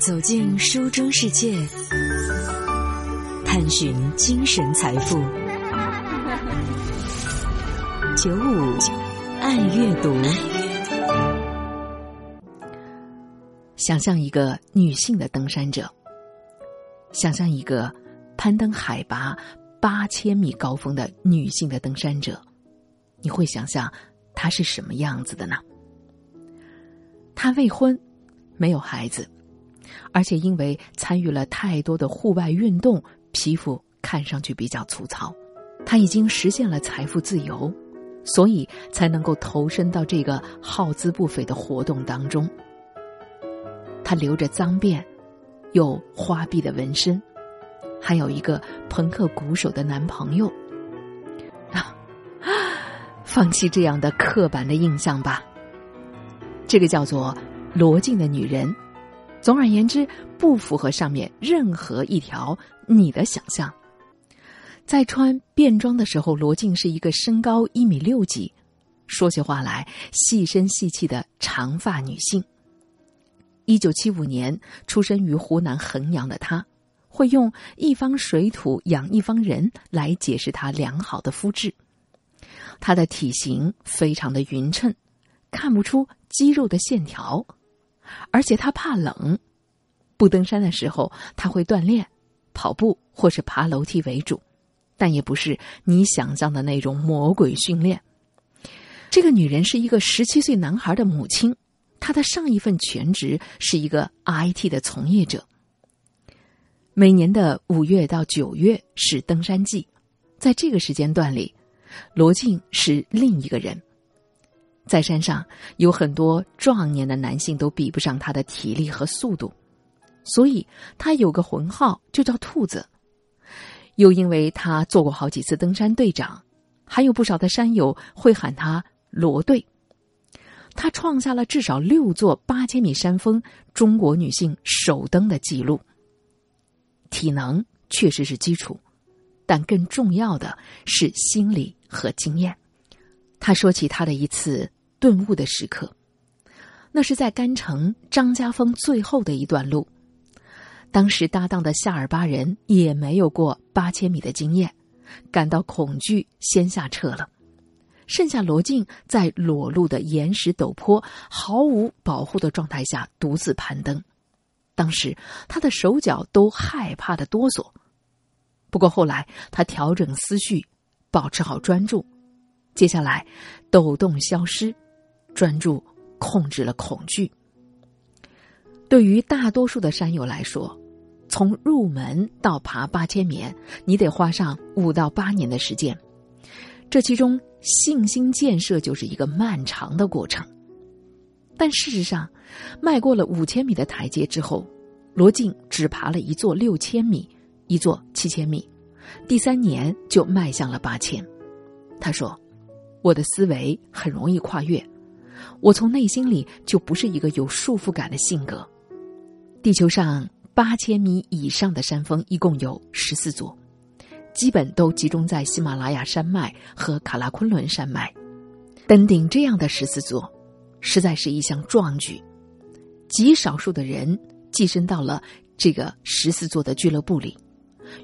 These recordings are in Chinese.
走进书中世界，探寻精神财富。九五爱阅读，想象一个女性的登山者，想象一个攀登海拔八千米高峰的女性的登山者，你会想象她是什么样子的呢？她未婚，没有孩子。而且因为参与了太多的户外运动，皮肤看上去比较粗糙。他已经实现了财富自由，所以才能够投身到这个耗资不菲的活动当中。他留着脏辫，有花臂的纹身，还有一个朋克鼓手的男朋友。啊，放弃这样的刻板的印象吧。这个叫做罗静的女人。总而言之，不符合上面任何一条你的想象。在穿便装的时候，罗静是一个身高一米六几，说起话来细声细气的长发女性。一九七五年出生于湖南衡阳的她，会用“一方水土养一方人”来解释她良好的肤质。她的体型非常的匀称，看不出肌肉的线条。而且他怕冷，不登山的时候他会锻炼，跑步或是爬楼梯为主，但也不是你想象的那种魔鬼训练。这个女人是一个十七岁男孩的母亲，她的上一份全职是一个 IT 的从业者。每年的五月到九月是登山季，在这个时间段里，罗静是另一个人。在山上有很多壮年的男性都比不上他的体力和速度，所以他有个浑号就叫兔子。又因为他做过好几次登山队长，还有不少的山友会喊他罗队。他创下了至少六座八千米山峰中国女性首登的记录。体能确实是基础，但更重要的是心理和经验。他说起他的一次。顿悟的时刻，那是在甘城张家峰最后的一段路。当时搭档的夏尔巴人也没有过八千米的经验，感到恐惧，先下撤了。剩下罗静在裸露的岩石陡坡、毫无保护的状态下独自攀登。当时他的手脚都害怕的哆嗦。不过后来他调整思绪，保持好专注，接下来抖动消失。专注控制了恐惧。对于大多数的山友来说，从入门到爬八千米，你得花上五到八年的时间。这其中信心建设就是一个漫长的过程。但事实上，迈过了五千米的台阶之后，罗静只爬了一座六千米，一座七千米，第三年就迈向了八千。他说：“我的思维很容易跨越。”我从内心里就不是一个有束缚感的性格。地球上八千米以上的山峰一共有十四座，基本都集中在喜马拉雅山脉和卡拉昆仑山脉。登顶这样的十四座，实在是一项壮举。极少数的人跻身到了这个十四座的俱乐部里，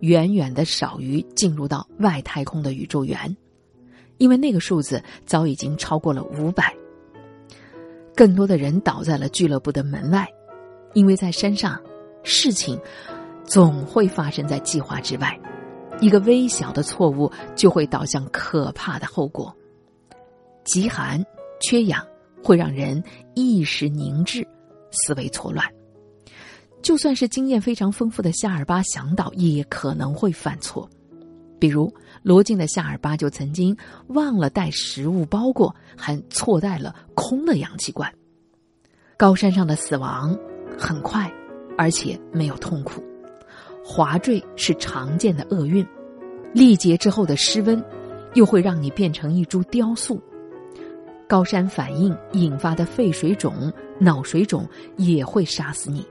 远远的少于进入到外太空的宇宙员，因为那个数字早已经超过了五百。更多的人倒在了俱乐部的门外，因为在山上，事情总会发生在计划之外，一个微小的错误就会导向可怕的后果。极寒、缺氧会让人意识凝滞、思维错乱。就算是经验非常丰富的夏尔巴向导，也可能会犯错。比如罗静的夏尔巴就曾经忘了带食物包裹，还错带了空的氧气罐。高山上的死亡很快，而且没有痛苦。滑坠是常见的厄运，历劫之后的失温，又会让你变成一株雕塑。高山反应引发的肺水肿、脑水肿也会杀死你，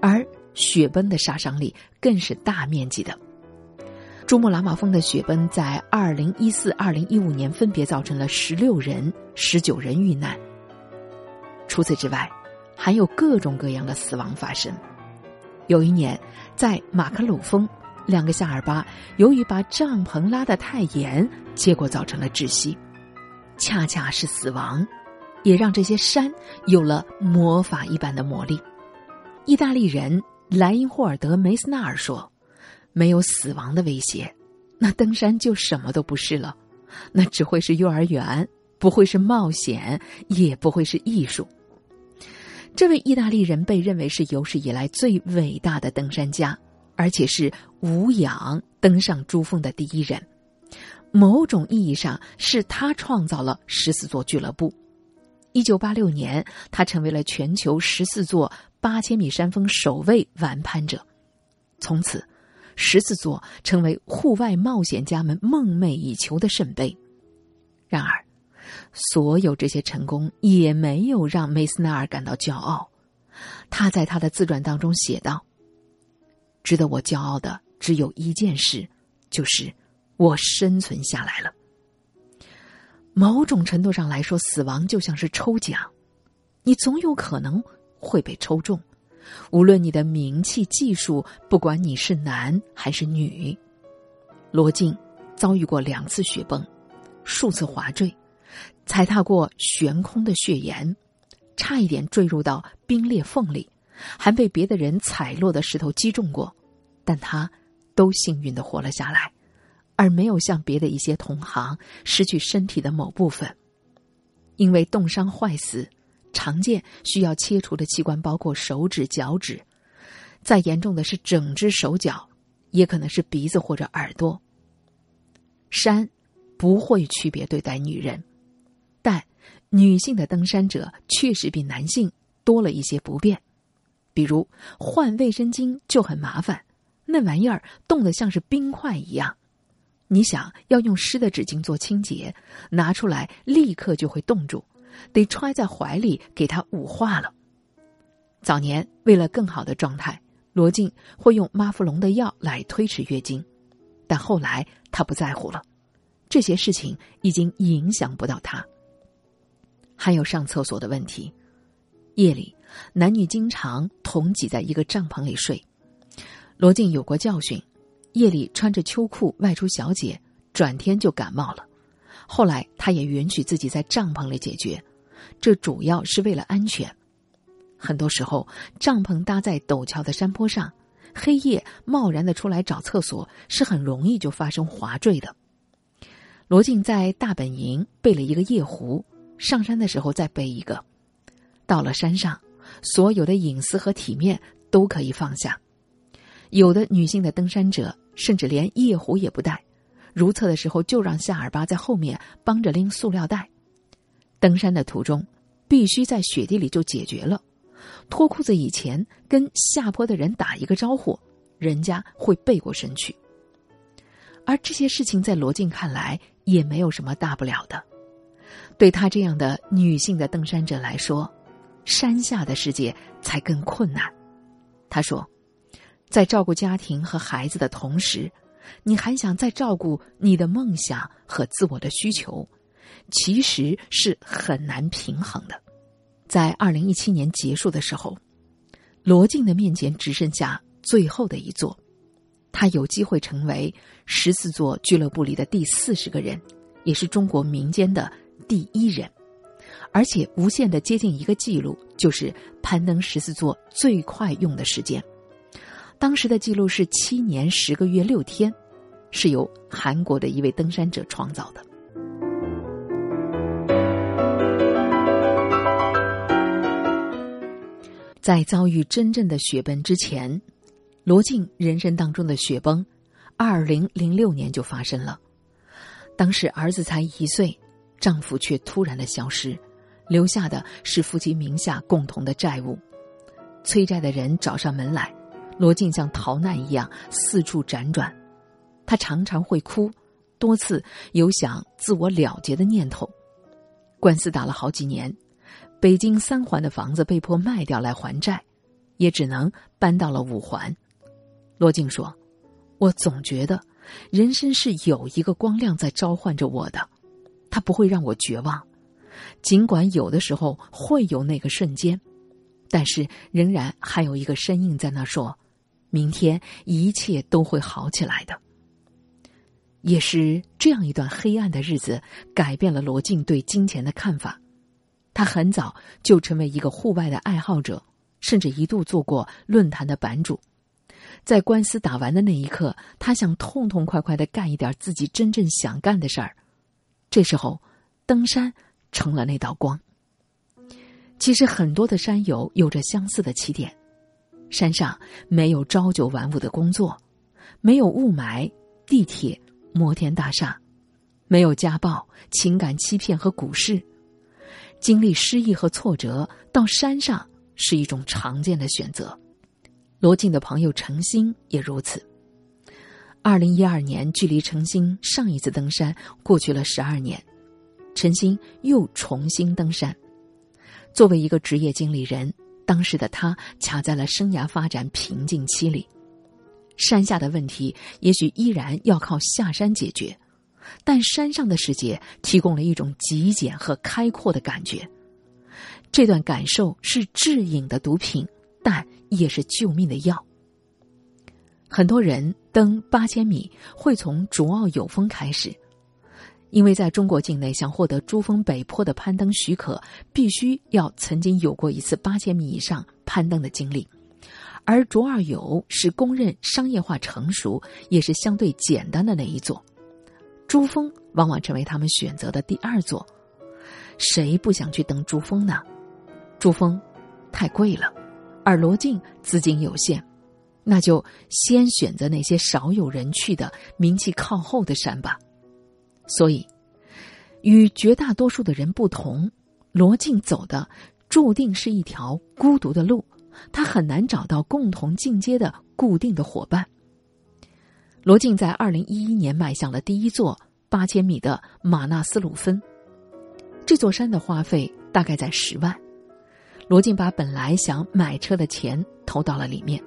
而雪崩的杀伤力更是大面积的。珠穆朗玛峰的雪崩在二零一四、二零一五年分别造成了十六人、十九人遇难。除此之外，还有各种各样的死亡发生。有一年，在马克鲁峰，两个夏尔巴由于把帐篷拉得太严，结果造成了窒息。恰恰是死亡，也让这些山有了魔法一般的魔力。意大利人莱因霍尔德梅斯纳尔说：“没有死亡的威胁，那登山就什么都不是了，那只会是幼儿园，不会是冒险，也不会是艺术。”这位意大利人被认为是有史以来最伟大的登山家，而且是无氧登上珠峰的第一人。某种意义上，是他创造了十四座俱乐部。一九八六年，他成为了全球十四座八千米山峰首位完攀者。从此，十四座成为户外冒险家们梦寐以求的圣杯。然而，所有这些成功也没有让梅斯纳尔感到骄傲。他在他的自传当中写道：“值得我骄傲的只有一件事，就是我生存下来了。”某种程度上来说，死亡就像是抽奖，你总有可能会被抽中。无论你的名气、技术，不管你是男还是女，罗静遭遇过两次雪崩，数次滑坠。踩踏过悬空的雪岩，差一点坠入到冰裂缝里，还被别的人踩落的石头击中过，但他都幸运的活了下来，而没有像别的一些同行失去身体的某部分。因为冻伤坏死，常见需要切除的器官包括手指、脚趾，再严重的是整只手脚，也可能是鼻子或者耳朵。山不会区别对待女人。但女性的登山者确实比男性多了一些不便，比如换卫生巾就很麻烦，那玩意儿冻得像是冰块一样。你想要用湿的纸巾做清洁，拿出来立刻就会冻住，得揣在怀里给他捂化了。早年为了更好的状态，罗静会用妈富隆的药来推迟月经，但后来他不在乎了，这些事情已经影响不到他。还有上厕所的问题，夜里男女经常同挤在一个帐篷里睡。罗静有过教训，夜里穿着秋裤外出小解，转天就感冒了。后来他也允许自己在帐篷里解决，这主要是为了安全。很多时候，帐篷搭在陡峭的山坡上，黑夜贸然的出来找厕所是很容易就发生滑坠的。罗静在大本营备了一个夜壶。上山的时候再背一个，到了山上，所有的隐私和体面都可以放下。有的女性的登山者甚至连夜壶也不带，如厕的时候就让夏尔巴在后面帮着拎塑料袋。登山的途中，必须在雪地里就解决了。脱裤子以前跟下坡的人打一个招呼，人家会背过身去。而这些事情在罗静看来也没有什么大不了的。对她这样的女性的登山者来说，山下的世界才更困难。她说，在照顾家庭和孩子的同时，你还想再照顾你的梦想和自我的需求，其实是很难平衡的。在二零一七年结束的时候，罗静的面前只剩下最后的一座，他有机会成为十四座俱乐部里的第四十个人，也是中国民间的。第一人，而且无限的接近一个记录，就是攀登十四座最快用的时间。当时的记录是七年十个月六天，是由韩国的一位登山者创造的。在遭遇真正的雪崩之前，罗静人生当中的雪崩，二零零六年就发生了，当时儿子才一岁。丈夫却突然的消失，留下的是夫妻名下共同的债务。催债的人找上门来，罗静像逃难一样四处辗转。她常常会哭，多次有想自我了结的念头。官司打了好几年，北京三环的房子被迫卖掉来还债，也只能搬到了五环。罗静说：“我总觉得，人生是有一个光亮在召唤着我的。”他不会让我绝望，尽管有的时候会有那个瞬间，但是仍然还有一个身影在那说：“明天一切都会好起来的。”也是这样一段黑暗的日子，改变了罗静对金钱的看法。他很早就成为一个户外的爱好者，甚至一度做过论坛的版主。在官司打完的那一刻，他想痛痛快快的干一点自己真正想干的事儿。这时候，登山成了那道光。其实，很多的山友有着相似的起点：山上没有朝九晚五的工作，没有雾霾、地铁、摩天大厦，没有家暴、情感欺骗和股市。经历失意和挫折，到山上是一种常见的选择。罗静的朋友程鑫也如此。二零一二年，距离程鑫上一次登山过去了十二年，程鑫又重新登山。作为一个职业经理人，当时的他卡在了生涯发展瓶颈期里，山下的问题也许依然要靠下山解决。但山上的世界提供了一种极简和开阔的感觉，这段感受是致瘾的毒品，但也是救命的药。很多人登八千米会从卓奥友峰开始，因为在中国境内想获得珠峰北坡的攀登许可，必须要曾经有过一次八千米以上攀登的经历，而卓尔友是公认商业化成熟，也是相对简单的那一座。珠峰往往成为他们选择的第二座，谁不想去登珠峰呢？珠峰太贵了，而罗晋资金有限，那就先选择那些少有人去的、名气靠后的山吧。所以，与绝大多数的人不同，罗晋走的注定是一条孤独的路，他很难找到共同进阶的固定的伙伴。罗晋在二零一一年迈向了第一座八千米的马纳斯鲁峰。这座山的花费大概在十万，罗晋把本来想买车的钱投到了里面。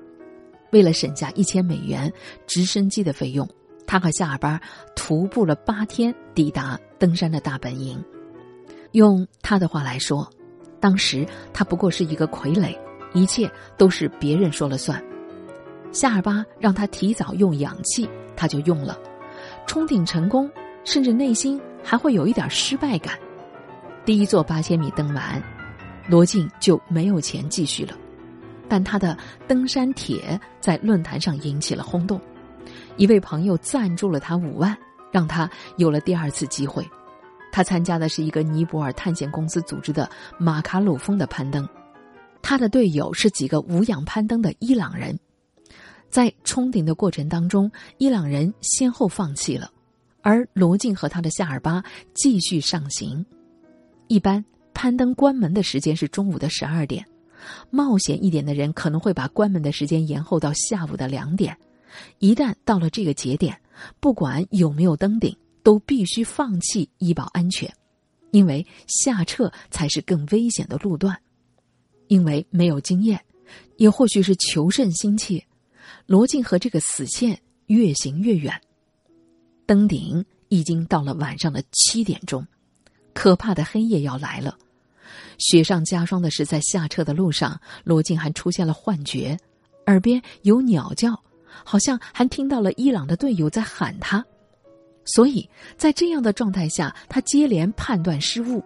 为了省下一千美元直升机的费用，他和夏尔巴徒步了八天抵达登山的大本营。用他的话来说，当时他不过是一个傀儡，一切都是别人说了算。夏尔巴让他提早用氧气，他就用了，冲顶成功，甚至内心还会有一点失败感。第一座八千米登完，罗晋就没有钱继续了，但他的登山帖在论坛上引起了轰动，一位朋友赞助了他五万，让他有了第二次机会。他参加的是一个尼泊尔探险公司组织的马卡鲁峰的攀登，他的队友是几个无氧攀登的伊朗人。在冲顶的过程当中，伊朗人先后放弃了，而罗晋和他的夏尔巴继续上行。一般攀登关门的时间是中午的十二点，冒险一点的人可能会把关门的时间延后到下午的两点。一旦到了这个节点，不管有没有登顶，都必须放弃医保安全，因为下撤才是更危险的路段。因为没有经验，也或许是求胜心切。罗晋和这个死线越行越远，登顶已经到了晚上的七点钟，可怕的黑夜要来了。雪上加霜的是，在下撤的路上，罗晋还出现了幻觉，耳边有鸟叫，好像还听到了伊朗的队友在喊他。所以在这样的状态下，他接连判断失误，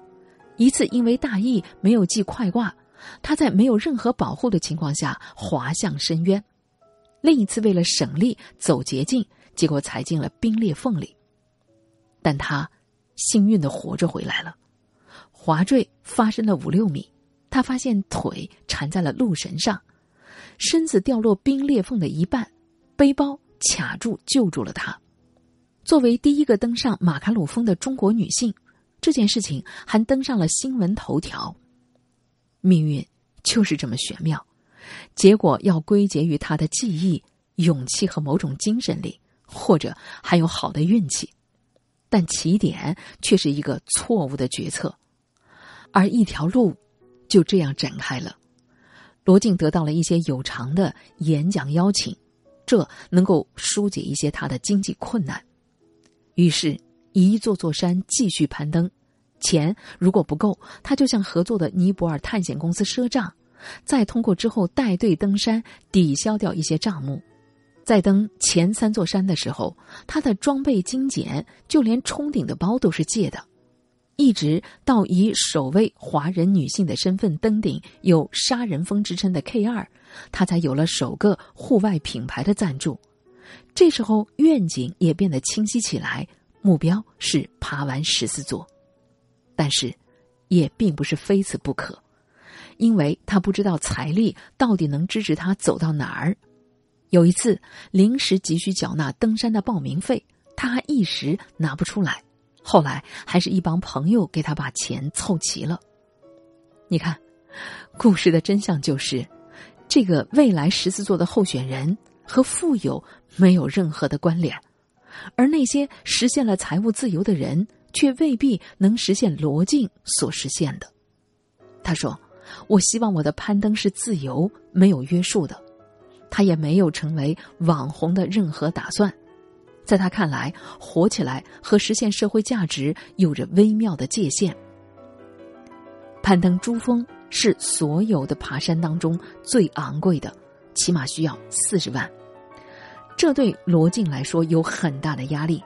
一次因为大意没有系快挂，他在没有任何保护的情况下滑向深渊。另一次为了省力走捷径，结果踩进了冰裂缝里。但他幸运的活着回来了。滑坠发生了五六米，他发现腿缠在了路绳上，身子掉落冰裂缝的一半，背包卡住救住了他。作为第一个登上马卡鲁峰的中国女性，这件事情还登上了新闻头条。命运就是这么玄妙。结果要归结于她的记忆、勇气和某种精神力，或者还有好的运气，但起点却是一个错误的决策，而一条路就这样展开了。罗静得到了一些有偿的演讲邀请，这能够疏解一些他的经济困难。于是，一座座山继续攀登，钱如果不够，他就向合作的尼泊尔探险公司赊账。再通过之后带队登山抵消掉一些账目。在登前三座山的时候，他的装备精简，就连冲顶的包都是借的。一直到以首位华人女性的身份登顶有“杀人峰”之称的 K 二，他才有了首个户外品牌的赞助。这时候愿景也变得清晰起来，目标是爬完十四座。但是，也并不是非此不可，因为他不知道财力到底能支持他走到哪儿。有一次临时急需缴纳登山的报名费，他还一时拿不出来。后来还是一帮朋友给他把钱凑齐了。你看，故事的真相就是，这个未来十四座的候选人和富有没有任何的关联，而那些实现了财务自由的人，却未必能实现罗晋所实现的。他说：“我希望我的攀登是自由、没有约束的。”他也没有成为网红的任何打算。在他看来，火起来和实现社会价值有着微妙的界限。攀登珠峰是所有的爬山当中最昂贵的，起码需要四十万。这对罗静来说有很大的压力。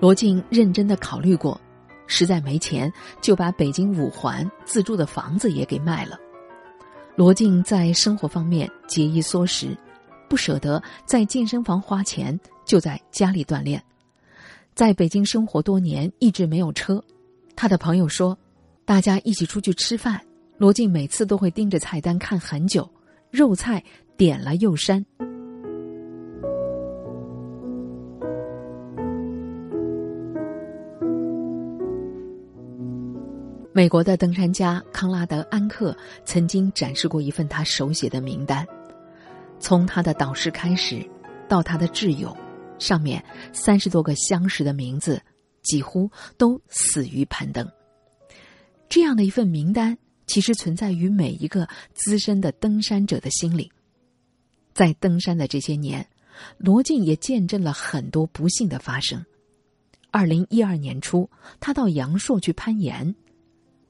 罗静认真的考虑过，实在没钱，就把北京五环自住的房子也给卖了。罗静在生活方面节衣缩食，不舍得在健身房花钱。就在家里锻炼，在北京生活多年，一直没有车。他的朋友说，大家一起出去吃饭，罗晋每次都会盯着菜单看很久，肉菜点了又删。美国的登山家康拉德·安克曾经展示过一份他手写的名单，从他的导师开始，到他的挚友。上面三十多个相识的名字，几乎都死于攀登。这样的一份名单，其实存在于每一个资深的登山者的心里。在登山的这些年，罗晋也见证了很多不幸的发生。二零一二年初，他到阳朔去攀岩，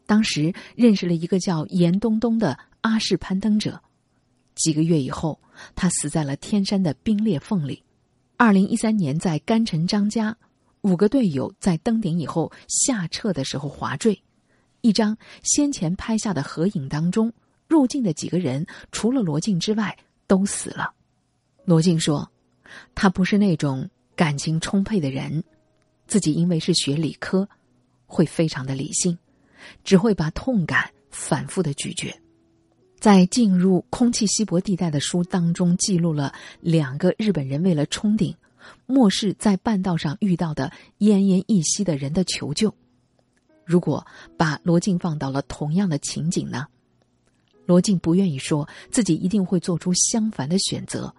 当时认识了一个叫严冬冬的阿式攀登者。几个月以后，他死在了天山的冰裂缝里。二零一三年，在甘城张家，五个队友在登顶以后下撤的时候滑坠。一张先前拍下的合影当中，入境的几个人除了罗晋之外都死了。罗晋说：“他不是那种感情充沛的人，自己因为是学理科，会非常的理性，只会把痛感反复的咀嚼。”在进入空气稀薄地带的书当中，记录了两个日本人为了冲顶，漠视在半道上遇到的奄奄一息的人的求救。如果把罗晋放到了同样的情景呢？罗晋不愿意说自己一定会做出相反的选择，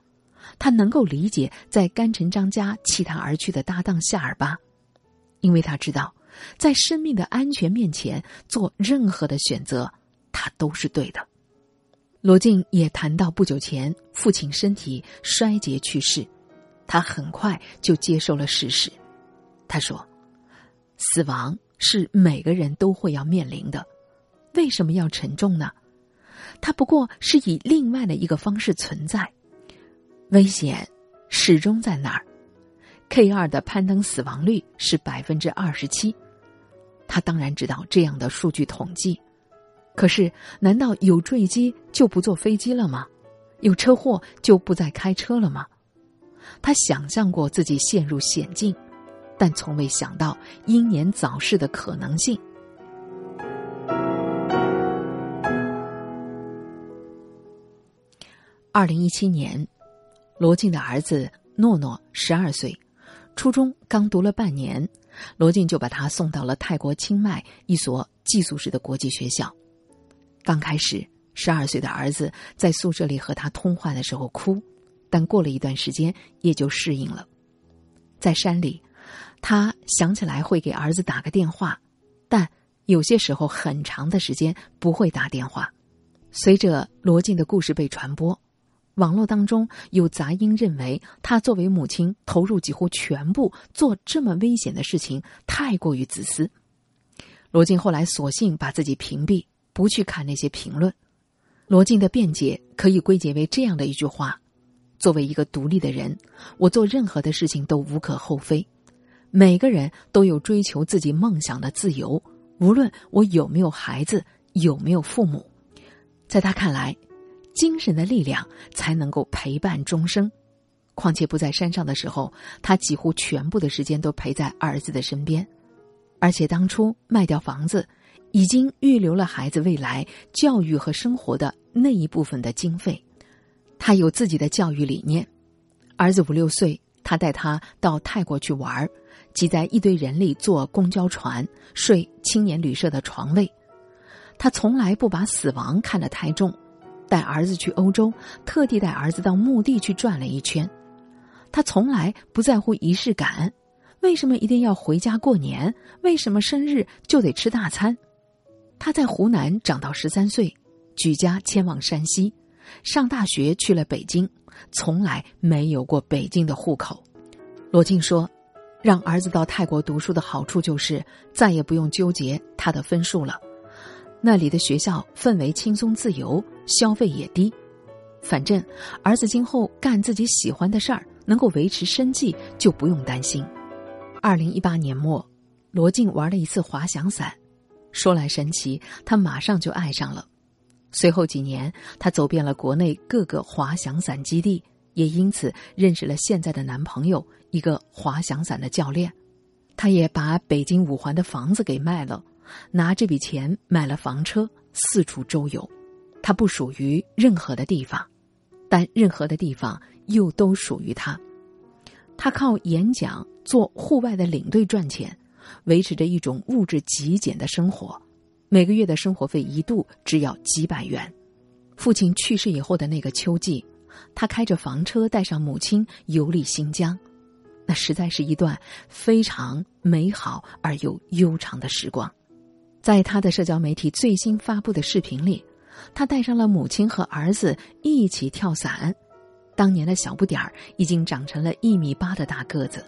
他能够理解在甘城张家弃他而去的搭档夏尔巴，因为他知道，在生命的安全面前做任何的选择，他都是对的。罗晋也谈到不久前父亲身体衰竭去世，他很快就接受了事实。他说：“死亡是每个人都会要面临的，为什么要沉重呢？它不过是以另外的一个方式存在，危险始终在那儿。K 二的攀登死亡率是百分之二十七，他当然知道这样的数据统计。”可是，难道有坠机就不坐飞机了吗？有车祸就不再开车了吗？他想象过自己陷入险境，但从未想到英年早逝的可能性。二零一七年，罗晋的儿子诺诺十二岁，初中刚读了半年，罗晋就把他送到了泰国清迈一所寄宿式的国际学校。刚开始，十二岁的儿子在宿舍里和他通话的时候哭，但过了一段时间也就适应了。在山里，他想起来会给儿子打个电话，但有些时候很长的时间不会打电话。随着罗晋的故事被传播，网络当中有杂音认为他作为母亲投入几乎全部做这么危险的事情太过于自私。罗晋后来索性把自己屏蔽。不去看那些评论，罗晋的辩解可以归结为这样的一句话：作为一个独立的人，我做任何的事情都无可厚非。每个人都有追求自己梦想的自由，无论我有没有孩子，有没有父母。在他看来，精神的力量才能够陪伴终生。况且不在山上的时候，他几乎全部的时间都陪在儿子的身边。而且当初卖掉房子，已经预留了孩子未来教育和生活的那一部分的经费。他有自己的教育理念。儿子五六岁，他带他到泰国去玩儿，挤在一堆人里坐公交船，睡青年旅社的床位。他从来不把死亡看得太重。带儿子去欧洲，特地带儿子到墓地去转了一圈。他从来不在乎仪式感。为什么一定要回家过年？为什么生日就得吃大餐？他在湖南长到十三岁，举家迁往山西，上大学去了北京，从来没有过北京的户口。罗静说：“让儿子到泰国读书的好处就是再也不用纠结他的分数了，那里的学校氛围轻松自由，消费也低，反正儿子今后干自己喜欢的事儿，能够维持生计，就不用担心。”二零一八年末，罗静玩了一次滑翔伞，说来神奇，他马上就爱上了。随后几年，他走遍了国内各个滑翔伞基地，也因此认识了现在的男朋友，一个滑翔伞的教练。他也把北京五环的房子给卖了，拿这笔钱买了房车，四处周游。他不属于任何的地方，但任何的地方又都属于他。他靠演讲。做户外的领队赚钱，维持着一种物质极简的生活，每个月的生活费一度只要几百元。父亲去世以后的那个秋季，他开着房车带上母亲游历新疆，那实在是一段非常美好而又悠长的时光。在他的社交媒体最新发布的视频里，他带上了母亲和儿子一起跳伞，当年的小不点儿已经长成了一米八的大个子。